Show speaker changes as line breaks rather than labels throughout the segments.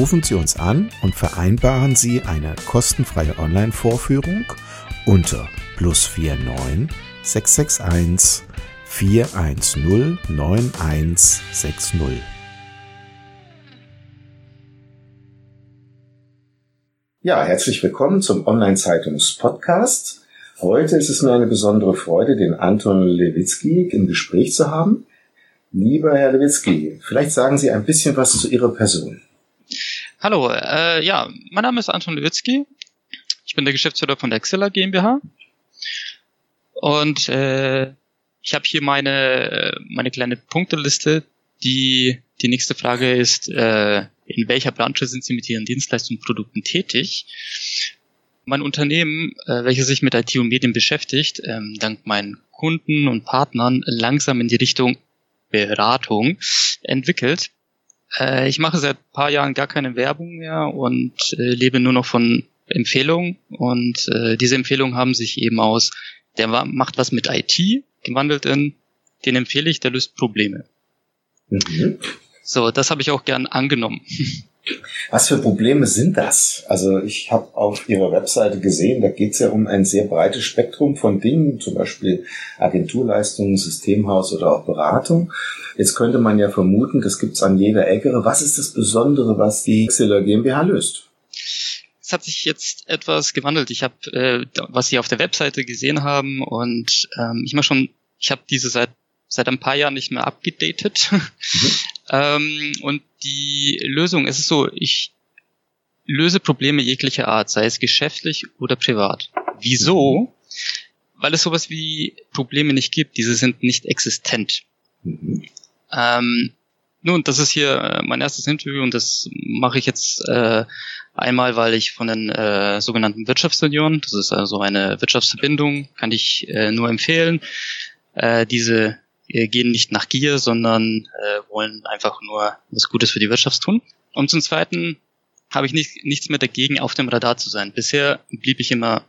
Rufen Sie uns an und vereinbaren Sie eine kostenfreie Online-Vorführung unter plus 49 661 410 9160. Ja, herzlich willkommen zum Online-Zeitungs-Podcast. Heute ist es mir eine besondere Freude, den Anton Lewitzki im Gespräch zu haben. Lieber Herr Lewitzki, vielleicht sagen Sie ein bisschen was zu Ihrer Person.
Hallo, äh, ja, mein Name ist Anton Lewitzki. Ich bin der Geschäftsführer von der Exceller GmbH. Und äh, ich habe hier meine, meine kleine Punkteliste. Die, die nächste Frage ist, äh, in welcher Branche sind Sie mit Ihren Dienstleistungen und Produkten tätig? Mein Unternehmen, äh, welches sich mit IT und Medien beschäftigt, ähm, dank meinen Kunden und Partnern langsam in die Richtung Beratung entwickelt. Äh, ich mache seit paar Jahren gar keine Werbung mehr und äh, lebe nur noch von Empfehlungen. Und äh, diese Empfehlungen haben sich eben aus, der macht was mit IT, gewandelt in, den empfehle ich, der löst Probleme. Mhm. So, das habe ich auch gern angenommen.
Was für Probleme sind das? Also ich habe auf Ihrer Webseite gesehen, da geht es ja um ein sehr breites Spektrum von Dingen, zum Beispiel Agenturleistungen, Systemhaus oder auch Beratung. Jetzt könnte man ja vermuten, das gibt's an jeder Ecke. Was ist das Besondere, was die Xilla GmbH löst?
Es hat sich jetzt etwas gewandelt. Ich habe, äh, was Sie auf der Webseite gesehen haben, und ähm, ich mache schon, ich habe diese seit seit ein paar Jahren nicht mehr abgedatet. Mhm. ähm, und die Lösung, es ist so, ich löse Probleme jeglicher Art, sei es geschäftlich oder privat. Wieso? Mhm. Weil es sowas wie Probleme nicht gibt. Diese sind nicht existent. Mhm. Ähm, nun, das ist hier äh, mein erstes Interview und das mache ich jetzt äh, einmal, weil ich von den äh, sogenannten Wirtschaftsunionen, das ist also eine Wirtschaftsverbindung, kann ich äh, nur empfehlen. Äh, diese gehen nicht nach Gier, sondern äh, wollen einfach nur was Gutes für die Wirtschaft tun. Und zum Zweiten habe ich nicht, nichts mehr dagegen, auf dem Radar zu sein. Bisher blieb ich immer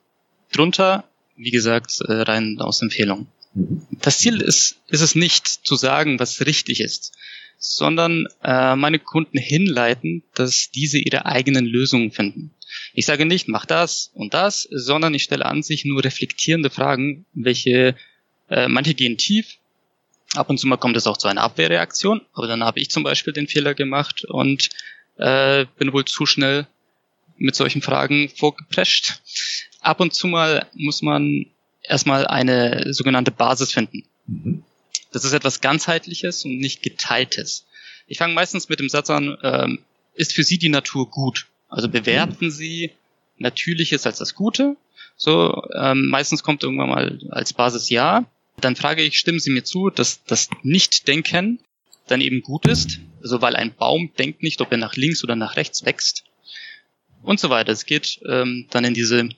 drunter, wie gesagt, äh, rein aus Empfehlung. Mhm. Das Ziel ist, ist es nicht zu sagen, was richtig ist, sondern äh, meine Kunden hinleiten, dass diese ihre eigenen Lösungen finden. Ich sage nicht, mach das und das, sondern ich stelle an sich nur reflektierende Fragen, welche äh, manche gehen tief, Ab und zu mal kommt es auch zu einer Abwehrreaktion, aber dann habe ich zum Beispiel den Fehler gemacht und äh, bin wohl zu schnell mit solchen Fragen vorgeprescht. Ab und zu mal muss man erstmal eine sogenannte Basis finden. Mhm. Das ist etwas ganzheitliches und nicht geteiltes. Ich fange meistens mit dem Satz an, ähm, ist für Sie die Natur gut? Also bewerten mhm. Sie Natürliches als das Gute. So, ähm, meistens kommt irgendwann mal als Basis ja. Dann frage ich, stimmen Sie mir zu, dass das Nicht-Denken dann eben gut ist? Also weil ein Baum denkt nicht, ob er nach links oder nach rechts wächst und so weiter. Es geht ähm, dann in diese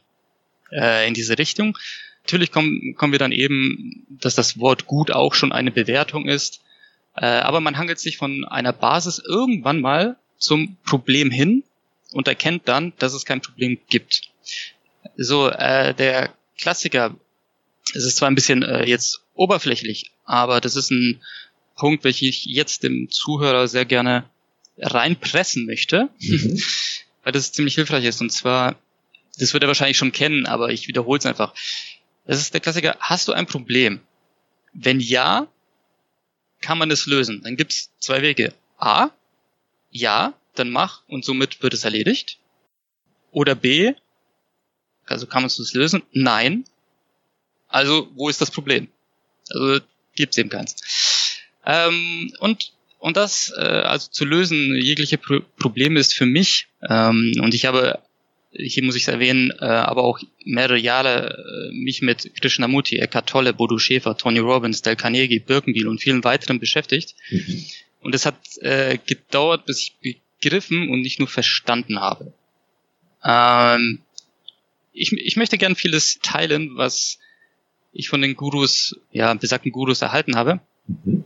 äh, in diese Richtung. Natürlich kommen, kommen wir dann eben, dass das Wort gut auch schon eine Bewertung ist. Äh, aber man hangelt sich von einer Basis irgendwann mal zum Problem hin und erkennt dann, dass es kein Problem gibt. So, äh, der Klassiker es ist zwar ein bisschen äh, jetzt oberflächlich, aber das ist ein Punkt, welchen ich jetzt dem Zuhörer sehr gerne reinpressen möchte, mhm. weil das ziemlich hilfreich ist. Und zwar, das wird er wahrscheinlich schon kennen, aber ich wiederhole es einfach. Das ist der Klassiker, hast du ein Problem? Wenn ja, kann man es lösen. Dann gibt es zwei Wege. A, ja, dann mach und somit wird es erledigt. Oder B, also kann man es lösen? Nein, Also, wo ist das Problem? Also, gibt's eben keins. Ähm, und und das äh, also zu lösen, jegliche Pro Probleme ist für mich, ähm, und ich habe, hier muss ich es erwähnen, äh, aber auch mehrere Jahre äh, mich mit Krishnamurti, Eckhart Tolle, Bodo Schäfer, Tony Robbins, Del Carnegie, Birkenbiel und vielen weiteren beschäftigt. Mhm. Und es hat äh, gedauert, bis ich begriffen und nicht nur verstanden habe. Ähm, ich, ich möchte gern vieles teilen, was ich von den Gurus, ja, besagten Gurus erhalten habe. Mhm.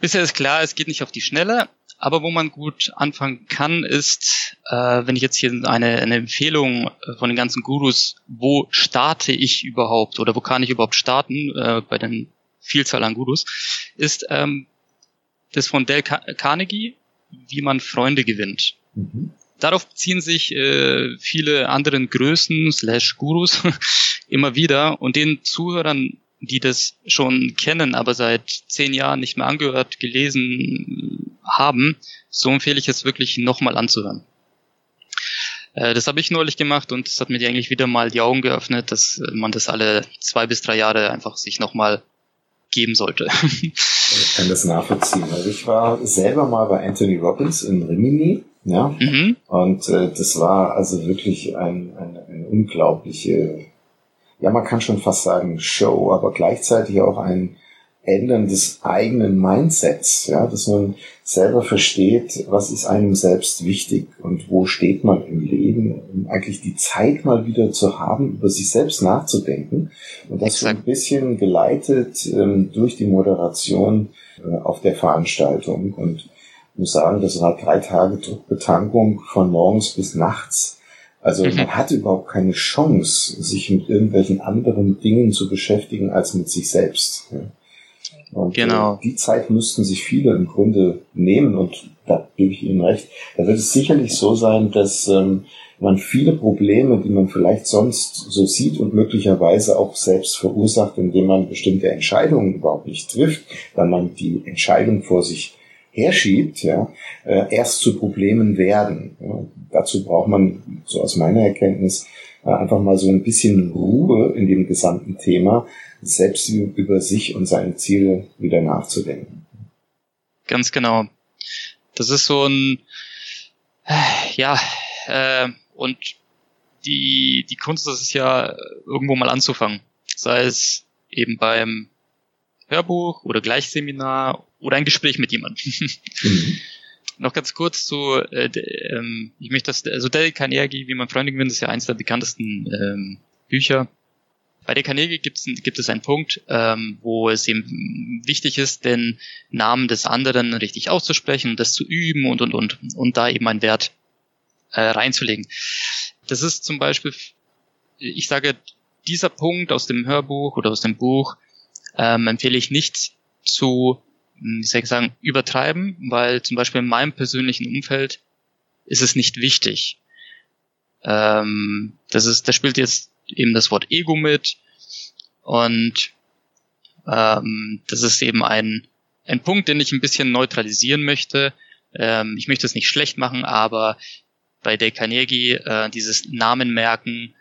Bisher ist klar, es geht nicht auf die Schnelle, aber wo man gut anfangen kann, ist, äh, wenn ich jetzt hier eine, eine Empfehlung äh, von den ganzen Gurus, wo starte ich überhaupt oder wo kann ich überhaupt starten äh, bei den Vielzahl an Gurus, ist ähm, das von Dale Carnegie, wie man Freunde gewinnt. Mhm. Darauf beziehen sich äh, viele anderen Größen slash Gurus immer wieder und den Zuhörern die das schon kennen, aber seit zehn Jahren nicht mehr angehört, gelesen haben, so empfehle ich es wirklich nochmal anzuhören. Äh, das habe ich neulich gemacht und es hat mir eigentlich wieder mal die Augen geöffnet, dass man das alle zwei bis drei Jahre einfach sich nochmal geben sollte.
Ich kann das nachvollziehen. Also ich war selber mal bei Anthony Robbins in Rimini, ja, mhm. und äh, das war also wirklich ein, ein, eine unglaubliche ja, man kann schon fast sagen Show, aber gleichzeitig auch ein Ändern des eigenen Mindsets, ja, dass man selber versteht, was ist einem selbst wichtig und wo steht man im Leben, um eigentlich die Zeit mal wieder zu haben, über sich selbst nachzudenken. Und das so ein bisschen geleitet ähm, durch die Moderation äh, auf der Veranstaltung. Und ich muss sagen, das war drei Tage Druckbetankung von morgens bis nachts also mhm. man hatte überhaupt keine Chance, sich mit irgendwelchen anderen Dingen zu beschäftigen als mit sich selbst. Und genau. Äh, die Zeit müssten sich viele im Grunde nehmen und da gebe ich Ihnen recht. Da wird es sicherlich so sein, dass ähm, man viele Probleme, die man vielleicht sonst so sieht und möglicherweise auch selbst verursacht, indem man bestimmte Entscheidungen überhaupt nicht trifft, weil man die Entscheidung vor sich herschiebt, ja, äh, erst zu Problemen werden. Ja. Dazu braucht man, so aus meiner Erkenntnis, äh, einfach mal so ein bisschen Ruhe in dem gesamten Thema, selbst über sich und seine Ziele wieder nachzudenken.
Ganz genau. Das ist so ein, ja, äh, und die, die Kunst ist es ja, irgendwo mal anzufangen. Sei es eben beim Hörbuch oder Gleichseminar oder ein Gespräch mit jemandem. Mhm. Noch ganz kurz zu, äh, ähm, ich möchte das, also Dale Carnegie, wie man Freunde gewinnt, ist ja eins der bekanntesten ähm, Bücher. Bei der Carnegie gibt's, gibt es einen Punkt, ähm, wo es eben wichtig ist, den Namen des anderen richtig auszusprechen, das zu üben und und und und da eben einen Wert äh, reinzulegen. Das ist zum Beispiel, ich sage, dieser Punkt aus dem Hörbuch oder aus dem Buch ähm, empfehle ich nicht zu wie soll ich sagen, übertreiben, weil zum Beispiel in meinem persönlichen Umfeld ist es nicht wichtig. Ähm, das ist, da spielt jetzt eben das Wort Ego mit und ähm, das ist eben ein, ein Punkt, den ich ein bisschen neutralisieren möchte. Ähm, ich möchte es nicht schlecht machen, aber bei Dale Carnegie äh, dieses Namen merken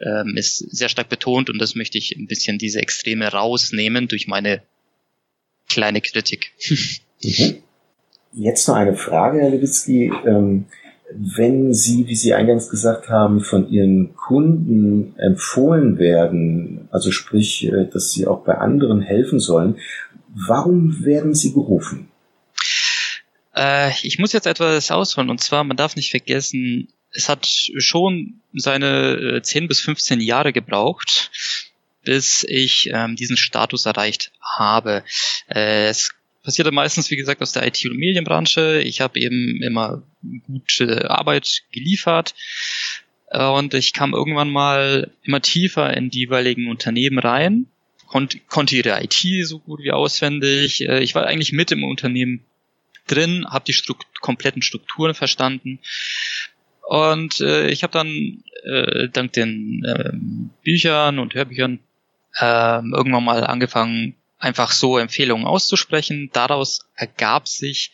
ähm, ist sehr stark betont und das möchte ich ein bisschen diese Extreme rausnehmen durch meine kleine Kritik.
Mhm. Jetzt noch eine Frage, Herr Lewitzki. Ähm, wenn Sie, wie Sie eingangs gesagt haben, von Ihren Kunden empfohlen werden, also sprich, äh, dass Sie auch bei anderen helfen sollen, warum werden Sie gerufen?
Äh, ich muss jetzt etwas ausholen und zwar, man darf nicht vergessen, es hat schon seine äh, 10 bis 15 Jahre gebraucht, bis ich ähm, diesen Status erreicht habe. Äh, es passierte meistens, wie gesagt, aus der IT- und Medienbranche. Ich habe eben immer gute Arbeit geliefert äh, und ich kam irgendwann mal immer tiefer in die jeweiligen Unternehmen rein, konnte, konnte ihre IT so gut wie auswendig. Äh, ich war eigentlich mit im Unternehmen drin, habe die Strukt kompletten Strukturen verstanden und äh, ich habe dann äh, dank den äh, Büchern und Hörbüchern ähm, irgendwann mal angefangen, einfach so Empfehlungen auszusprechen. Daraus ergab sich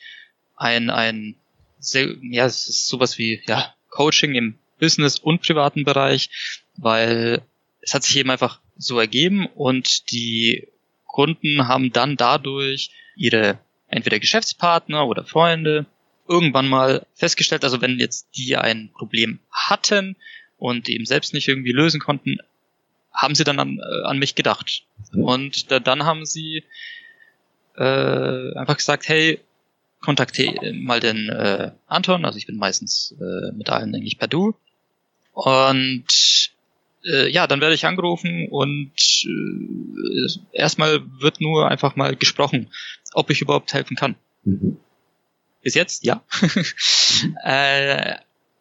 ein, ein sehr, ja, es ist sowas wie ja, Coaching im Business und privaten Bereich, weil es hat sich eben einfach so ergeben und die Kunden haben dann dadurch ihre entweder Geschäftspartner oder Freunde irgendwann mal festgestellt, also wenn jetzt die ein Problem hatten und eben selbst nicht irgendwie lösen konnten, haben sie dann an, äh, an mich gedacht. Und da, dann haben sie äh, einfach gesagt, hey, kontaktiere mal den äh, Anton, also ich bin meistens äh, mit allen eigentlich per Du. Und äh, ja, dann werde ich angerufen und äh, erstmal wird nur einfach mal gesprochen, ob ich überhaupt helfen kann. Mhm. Bis jetzt, ja. äh,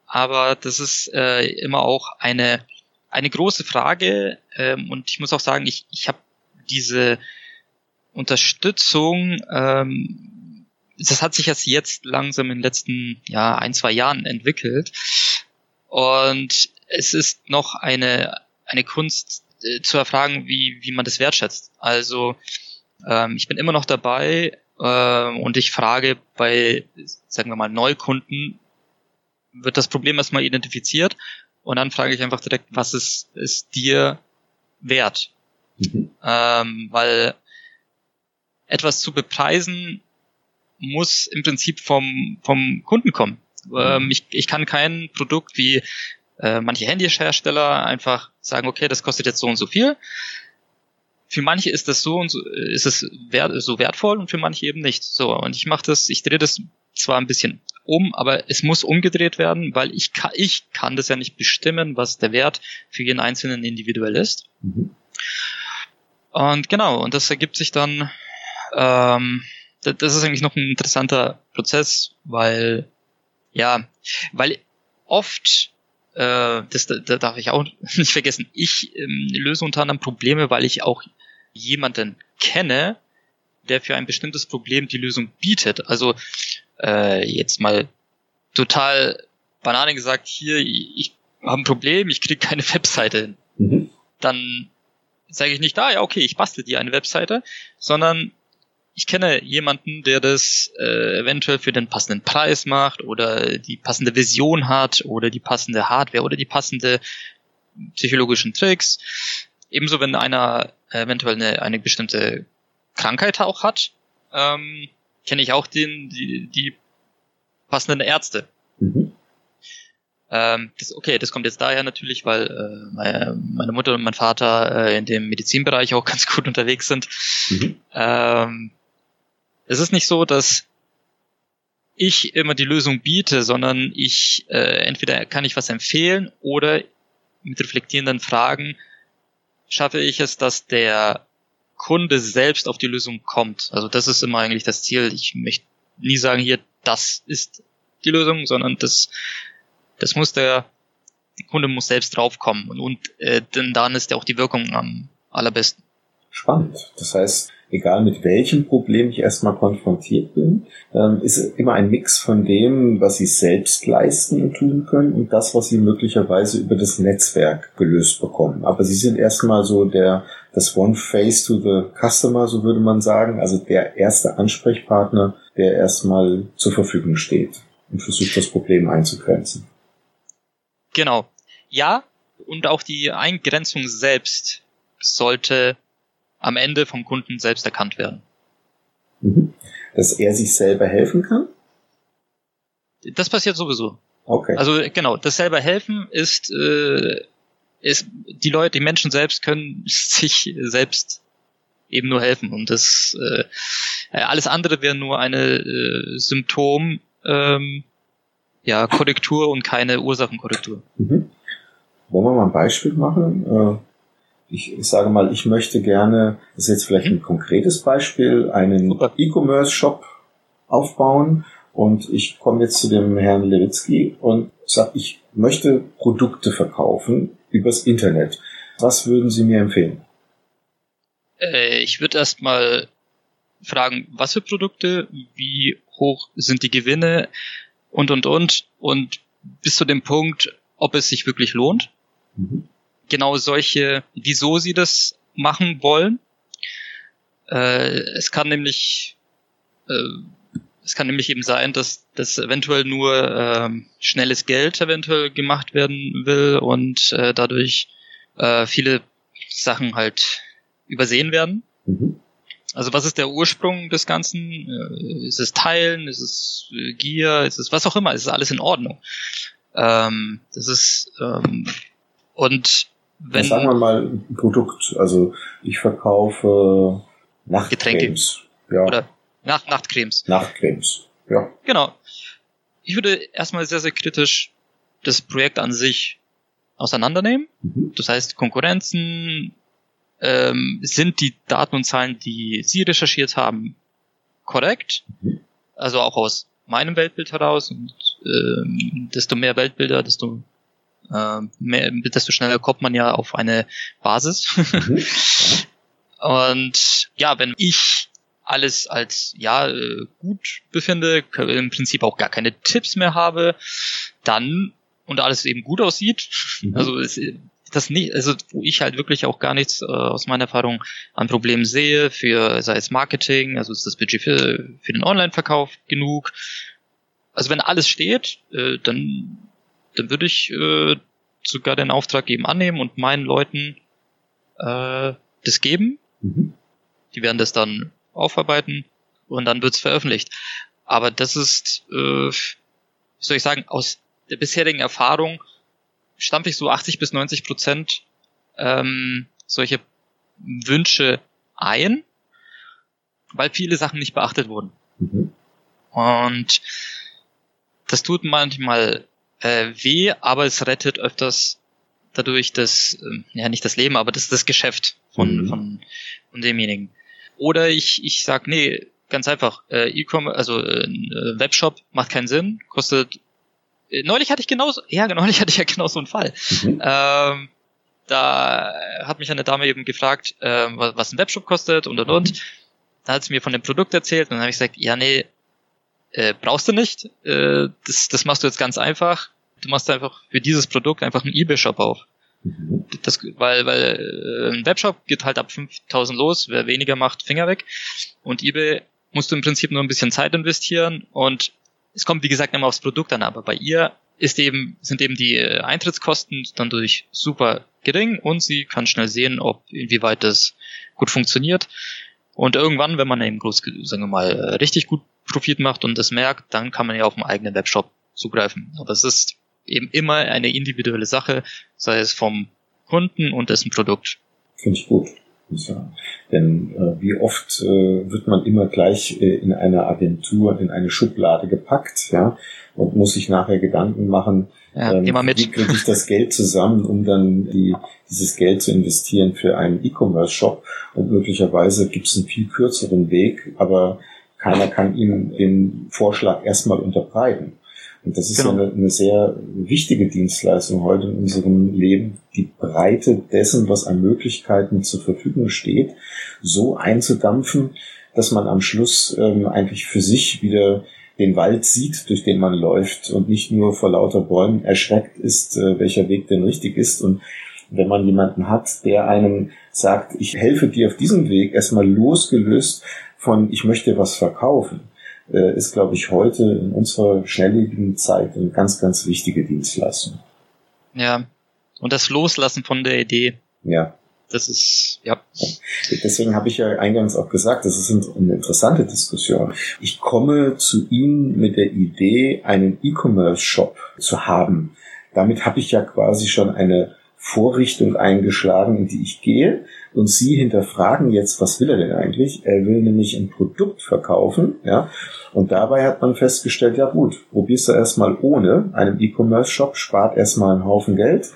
aber das ist äh, immer auch eine eine große Frage ähm, und ich muss auch sagen, ich, ich habe diese Unterstützung, ähm, das hat sich erst jetzt langsam in den letzten ja, ein, zwei Jahren entwickelt. Und es ist noch eine, eine Kunst äh, zu erfragen, wie, wie man das wertschätzt. Also ähm, ich bin immer noch dabei und ich frage bei, sagen wir mal, Neukunden, wird das Problem erstmal identifiziert und dann frage ich einfach direkt, was ist, ist dir wert? Mhm. Ähm, weil etwas zu bepreisen muss im Prinzip vom, vom Kunden kommen. Mhm. Ähm, ich, ich kann kein Produkt wie äh, manche Handyhersteller einfach sagen, okay, das kostet jetzt so und so viel. Für manche ist das so und so, ist es wert, so wertvoll und für manche eben nicht. So, und ich mache das, ich drehe das zwar ein bisschen um, aber es muss umgedreht werden, weil ich kann, ich kann das ja nicht bestimmen, was der Wert für jeden Einzelnen individuell ist. Mhm. Und genau, und das ergibt sich dann, ähm, das ist eigentlich noch ein interessanter Prozess, weil, ja, weil oft, äh, das da darf ich auch nicht vergessen, ich ähm, löse unter anderem Probleme, weil ich auch jemanden kenne, der für ein bestimmtes Problem die Lösung bietet. Also äh, jetzt mal total banane gesagt, hier, ich habe ein Problem, ich kriege keine Webseite hin. Mhm. Dann sage ich nicht, ah ja, okay, ich bastel dir eine Webseite, sondern ich kenne jemanden, der das äh, eventuell für den passenden Preis macht oder die passende Vision hat oder die passende Hardware oder die passende psychologischen Tricks. Ebenso wenn einer eventuell eine, eine bestimmte Krankheit auch hat, ähm, kenne ich auch den, die, die passenden Ärzte. Mhm. Ähm, das, okay, das kommt jetzt daher natürlich, weil äh, meine, meine Mutter und mein Vater äh, in dem Medizinbereich auch ganz gut unterwegs sind. Mhm. Ähm, es ist nicht so, dass ich immer die Lösung biete, sondern ich äh, entweder kann ich was empfehlen oder mit reflektierenden Fragen schaffe ich es, dass der Kunde selbst auf die Lösung kommt. Also das ist immer eigentlich das Ziel. Ich möchte nie sagen, hier, das ist die Lösung, sondern das, das muss der, der Kunde muss selbst draufkommen und, und äh, denn dann ist ja auch die Wirkung am allerbesten.
Spannend. Das heißt, egal mit welchem Problem ich erstmal konfrontiert bin, ähm, ist immer ein Mix von dem, was sie selbst leisten und tun können und das, was sie möglicherweise über das Netzwerk gelöst bekommen. Aber sie sind erstmal so der, das One Face to the Customer, so würde man sagen, also der erste Ansprechpartner, der erstmal zur Verfügung steht und versucht, das Problem einzugrenzen.
Genau. Ja, und auch die Eingrenzung selbst sollte am Ende vom Kunden selbst erkannt werden.
Mhm. Dass er sich selber helfen kann?
Das passiert sowieso.
Okay.
Also genau, das selber helfen ist, äh, ist die Leute, die Menschen selbst können sich selbst eben nur helfen und das äh, alles andere wäre nur eine äh, Symptom ähm, ja Korrektur und keine Ursachenkorrektur. Mhm.
Wollen wir mal ein Beispiel machen? Ich, ich sage mal, ich möchte gerne, das ist jetzt vielleicht ein konkretes Beispiel, einen E-Commerce-Shop aufbauen und ich komme jetzt zu dem Herrn Lewitzki und sage, ich möchte Produkte verkaufen übers Internet. Was würden Sie mir empfehlen?
Äh, ich würde erstmal fragen, was für Produkte, wie hoch sind die Gewinne und, und, und, und bis zu dem Punkt, ob es sich wirklich lohnt. Mhm genau solche, wieso sie das machen wollen. Äh, es kann nämlich, äh, es kann nämlich eben sein, dass das eventuell nur äh, schnelles Geld eventuell gemacht werden will und äh, dadurch äh, viele Sachen halt übersehen werden. Mhm. Also was ist der Ursprung des Ganzen? Äh, ist es Teilen? Ist es äh, Gier? Ist es was auch immer? Ist es alles in Ordnung? Ähm, das ist ähm, und wenn
ja, sagen wir mal ein Produkt. Also ich verkaufe Nachtcremes.
Ja. Oder Nacht Nachtcremes.
Nachtcremes. Ja.
Genau. Ich würde erstmal sehr sehr kritisch das Projekt an sich auseinandernehmen. Mhm. Das heißt Konkurrenzen, ähm, sind die Daten und Zahlen, die Sie recherchiert haben, korrekt? Mhm. Also auch aus meinem Weltbild heraus und ähm, desto mehr Weltbilder, desto äh, mehr, desto schneller kommt man ja auf eine Basis. Mhm. und ja, wenn ich alles als ja äh, gut befinde, im Prinzip auch gar keine Tipps mehr habe, dann und alles eben gut aussieht, mhm. also es, das nicht, also wo ich halt wirklich auch gar nichts äh, aus meiner Erfahrung an Problemen sehe, für sei es Marketing, also ist das Budget für, für den Online-Verkauf genug. Also wenn alles steht, äh, dann, dann würde ich äh, sogar den Auftrag eben annehmen und meinen Leuten äh, das geben. Mhm. Die werden das dann aufarbeiten und dann wird's veröffentlicht. Aber das ist, äh, wie soll ich sagen, aus der bisherigen Erfahrung stampfe ich so 80 bis 90 Prozent ähm, solche Wünsche ein, weil viele Sachen nicht beachtet wurden. Mhm. Und das tut manchmal äh, weh, aber es rettet öfters dadurch das, äh, ja nicht das Leben, aber das das Geschäft von, mhm. von, von demjenigen. Oder ich, ich sag, nee, ganz einfach, äh, E-Commerce, also äh, Webshop macht keinen Sinn, kostet äh, neulich hatte ich genauso, ja, neulich hatte ich ja genau so einen Fall. Mhm. Ähm, da hat mich eine Dame eben gefragt, äh, was ein Webshop kostet und und und. Mhm. Da hat sie mir von dem Produkt erzählt und dann habe ich gesagt, ja, nee, äh, brauchst du nicht. Äh, das, das machst du jetzt ganz einfach. Du machst einfach für dieses Produkt einfach einen eBay-Shop auf. Mhm. Das, weil, weil äh, ein Webshop geht halt ab 5000 los, wer weniger macht, Finger weg. Und eBay musst du im Prinzip nur ein bisschen Zeit investieren und es kommt, wie gesagt, immer aufs Produkt an, aber bei ihr ist eben, sind eben die äh, Eintrittskosten dann durch super gering und sie kann schnell sehen, ob inwieweit das gut funktioniert. Und irgendwann, wenn man eben groß, sagen wir mal, äh, richtig gut Profit macht und das merkt, dann kann man ja auf dem eigenen Webshop zugreifen. Aber es ist eben immer eine individuelle Sache, sei es vom Kunden und dessen Produkt.
Finde ich gut. Ja. Denn äh, wie oft äh, wird man immer gleich äh, in eine Agentur, in eine Schublade gepackt, ja, und muss sich nachher Gedanken machen,
ja, ähm,
wie kriege ich das Geld zusammen, um dann die, dieses Geld zu investieren für einen E-Commerce-Shop. Und möglicherweise gibt es einen viel kürzeren Weg, aber keiner kann ihm den Vorschlag erstmal unterbreiten. Und das ist genau. eine, eine sehr wichtige Dienstleistung heute in unserem Leben, die Breite dessen, was an Möglichkeiten zur Verfügung steht, so einzudampfen, dass man am Schluss ähm, eigentlich für sich wieder den Wald sieht, durch den man läuft und nicht nur vor lauter Bäumen erschreckt ist, äh, welcher Weg denn richtig ist. Und wenn man jemanden hat, der einem sagt, ich helfe dir auf diesem Weg, erstmal losgelöst von, ich möchte was verkaufen, äh, ist, glaube ich, heute in unserer schnelllebigen Zeit eine ganz, ganz wichtige Dienstleistung.
Ja. Und das Loslassen von der Idee.
Ja.
Das ist, ja.
Deswegen habe ich ja eingangs auch gesagt, das ist eine interessante Diskussion. Ich komme zu Ihnen mit der Idee, einen E-Commerce-Shop zu haben. Damit habe ich ja quasi schon eine Vorrichtung eingeschlagen, in die ich gehe. Und Sie hinterfragen jetzt, was will er denn eigentlich? Er will nämlich ein Produkt verkaufen, ja. Und dabei hat man festgestellt, ja gut, probierst du erstmal ohne einen E-Commerce-Shop, spart erstmal einen Haufen Geld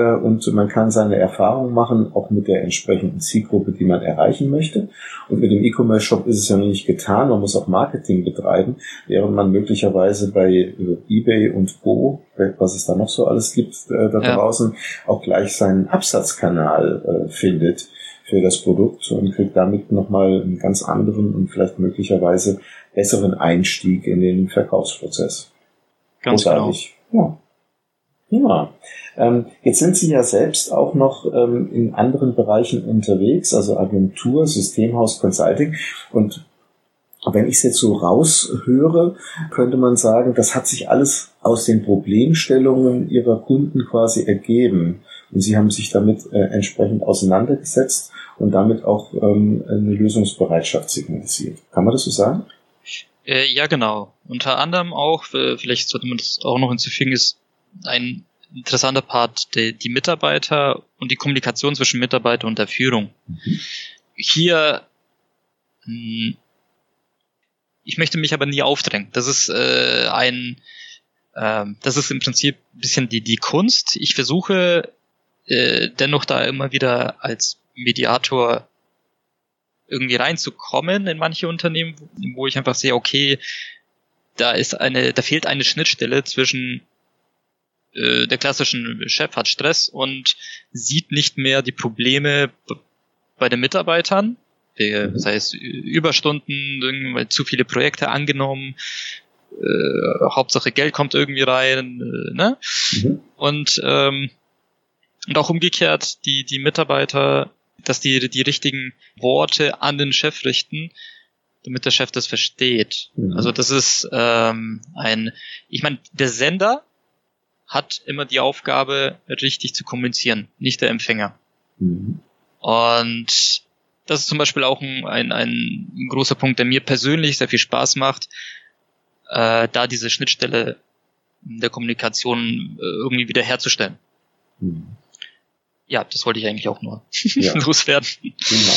und man kann seine Erfahrungen machen, auch mit der entsprechenden Zielgruppe, die man erreichen möchte. Und mit dem E-Commerce-Shop ist es ja noch nicht getan, man muss auch Marketing betreiben, während man möglicherweise bei äh, eBay und Go, was es da noch so alles gibt äh, da ja. draußen, auch gleich seinen Absatzkanal äh, findet für das Produkt und kriegt damit nochmal einen ganz anderen und vielleicht möglicherweise besseren Einstieg in den Verkaufsprozess.
Ganz Großartig.
genau. Ja. Ja. Ähm, jetzt sind Sie ja selbst auch noch ähm, in anderen Bereichen unterwegs, also Agentur, Systemhaus, Consulting. Und wenn ich es jetzt so raushöre, könnte man sagen, das hat sich alles aus den Problemstellungen Ihrer Kunden quasi ergeben. Und Sie haben sich damit äh, entsprechend auseinandergesetzt und damit auch ähm, eine Lösungsbereitschaft signalisiert. Kann man das so sagen?
Äh, ja, genau. Unter anderem auch, äh, vielleicht sollte man das auch noch hinzufügen, ist ein interessanter Part die, die Mitarbeiter und die Kommunikation zwischen Mitarbeiter und der Führung. Mhm. Hier hm, ich möchte mich aber nie aufdrängen. Das ist äh, ein, äh, das ist im Prinzip ein bisschen die, die Kunst. Ich versuche äh, dennoch da immer wieder als Mediator irgendwie reinzukommen in manche Unternehmen, wo ich einfach sehe, okay, da ist eine, da fehlt eine Schnittstelle zwischen äh, der klassischen Chef hat Stress und sieht nicht mehr die Probleme bei den Mitarbeitern sei es Überstunden, zu viele Projekte angenommen, äh, Hauptsache Geld kommt irgendwie rein, äh, ne? Mhm. Und ähm, und auch umgekehrt die die Mitarbeiter, dass die die richtigen Worte an den Chef richten, damit der Chef das versteht. Mhm. Also das ist ähm, ein, ich meine, der Sender hat immer die Aufgabe, richtig zu kommunizieren, nicht der Empfänger. Mhm. Und das ist zum Beispiel auch ein, ein, ein großer Punkt, der mir persönlich sehr viel Spaß macht, äh, da diese Schnittstelle der Kommunikation äh, irgendwie wieder herzustellen. Hm. Ja, das wollte ich eigentlich auch nur ja. loswerden. Genau.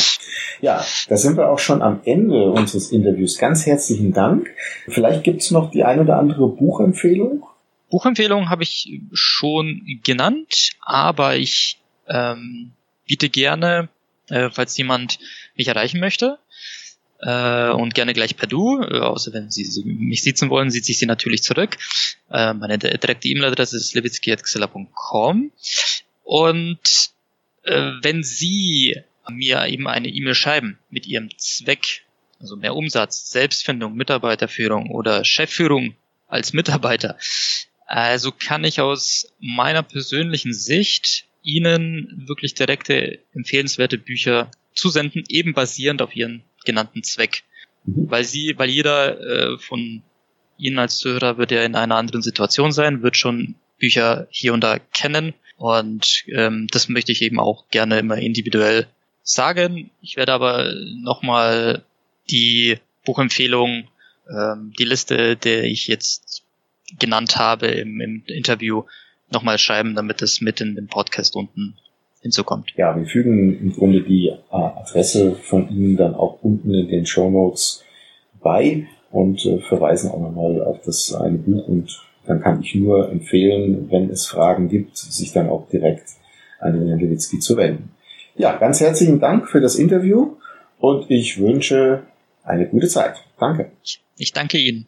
Ja, da sind wir auch schon am Ende unseres Interviews. Ganz herzlichen Dank. Vielleicht gibt's noch die ein oder andere Buchempfehlung.
Buchempfehlung habe ich schon genannt, aber ich ähm, biete gerne äh, falls jemand mich erreichen möchte. Äh, und gerne gleich per Du, äh, außer wenn Sie, Sie mich sitzen wollen, sieht sich sie natürlich zurück. Äh, meine direkte E-Mail-Adresse ist lewitzki.xilla.com und äh, wenn Sie mir eben eine E-Mail schreiben mit Ihrem Zweck, also mehr Umsatz, Selbstfindung, Mitarbeiterführung oder Chefführung als Mitarbeiter, also kann ich aus meiner persönlichen Sicht Ihnen wirklich direkte empfehlenswerte Bücher zusenden, eben basierend auf Ihren genannten Zweck. Mhm. Weil Sie, weil jeder äh, von Ihnen als Zuhörer wird ja in einer anderen Situation sein, wird schon Bücher hier und da kennen und ähm, das möchte ich eben auch gerne immer individuell sagen. Ich werde aber nochmal die Buchempfehlung, ähm, die Liste, der ich jetzt genannt habe im, im Interview, nochmal schreiben, damit es mit in den Podcast unten hinzukommt.
Ja, wir fügen im Grunde die äh, Adresse von Ihnen dann auch unten in den Show Notes bei und äh, verweisen auch nochmal auf das eine Buch und dann kann ich nur empfehlen, wenn es Fragen gibt, sich dann auch direkt an den Herrn Lewitzki zu wenden. Ja, ganz herzlichen Dank für das Interview und ich wünsche eine gute Zeit. Danke.
Ich danke Ihnen.